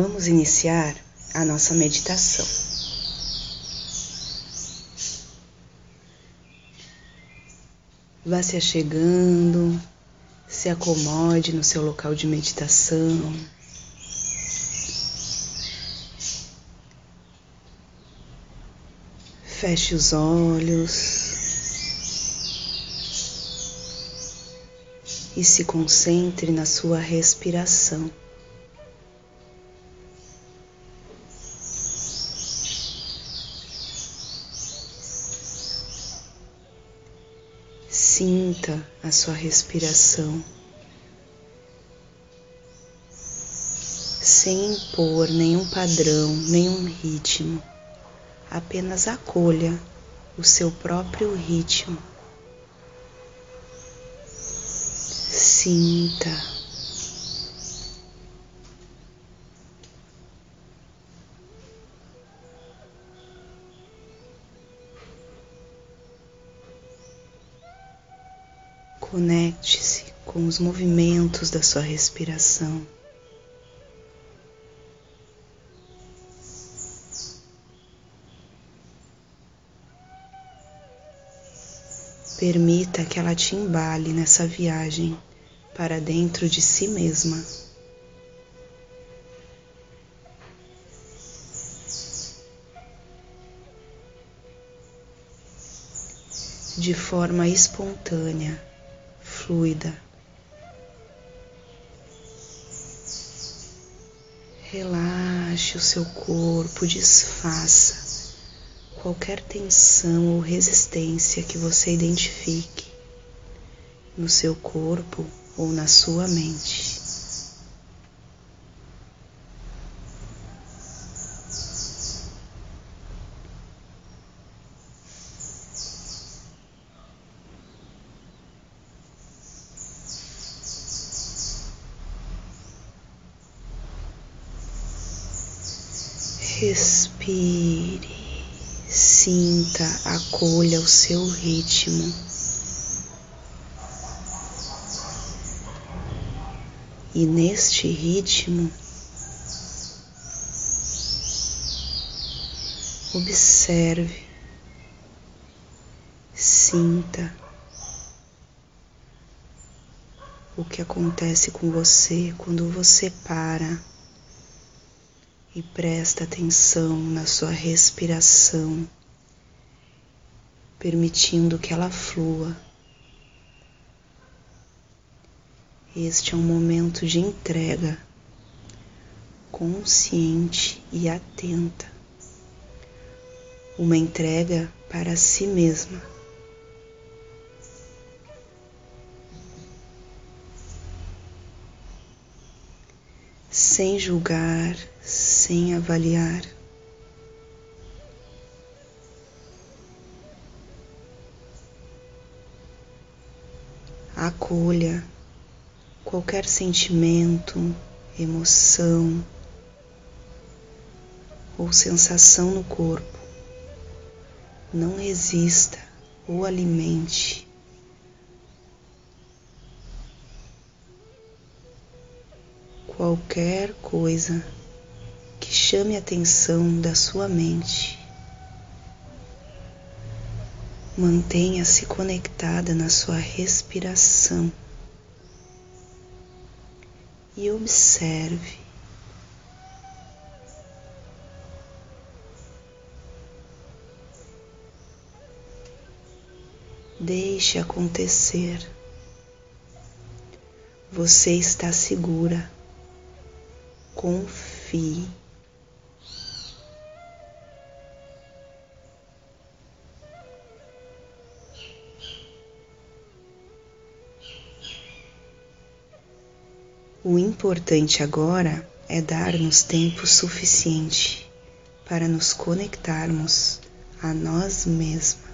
Vamos iniciar a nossa meditação. Vá se achegando, se acomode no seu local de meditação. Feche os olhos e se concentre na sua respiração. A sua respiração. Sem impor nenhum padrão, nenhum ritmo, apenas acolha o seu próprio ritmo. Sinta Conecte-se com os movimentos da sua respiração. Permita que ela te embale nessa viagem para dentro de si mesma. De forma espontânea fluida. Relaxe o seu corpo, desfaça qualquer tensão ou resistência que você identifique no seu corpo ou na sua mente. Respire, sinta, acolha o seu ritmo. E neste ritmo, observe, sinta o que acontece com você quando você para e presta atenção na sua respiração, permitindo que ela flua. Este é um momento de entrega consciente e atenta, uma entrega para si mesma. Sem julgar, sem avaliar. Acolha qualquer sentimento, emoção ou sensação no corpo. Não resista ou alimente. Qualquer coisa que chame a atenção da sua mente. Mantenha-se conectada na sua respiração e observe. Deixe acontecer. Você está segura. Confie. O importante agora é dar-nos tempo suficiente para nos conectarmos a nós mesmos.